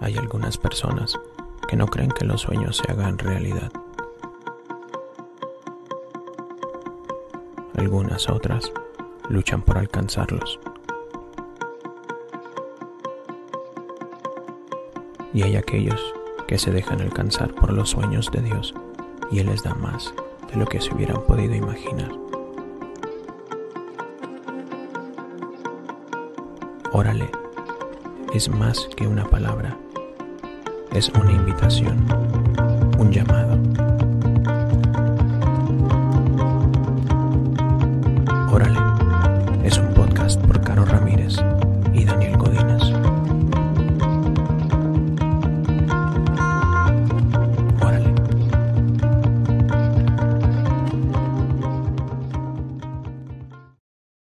hay algunas personas que no creen que los sueños se hagan realidad. Algunas otras luchan por alcanzarlos. Y hay aquellos que se dejan alcanzar por los sueños de Dios y Él les da más de lo que se hubieran podido imaginar. Órale es más que una palabra, es una invitación, un llamado.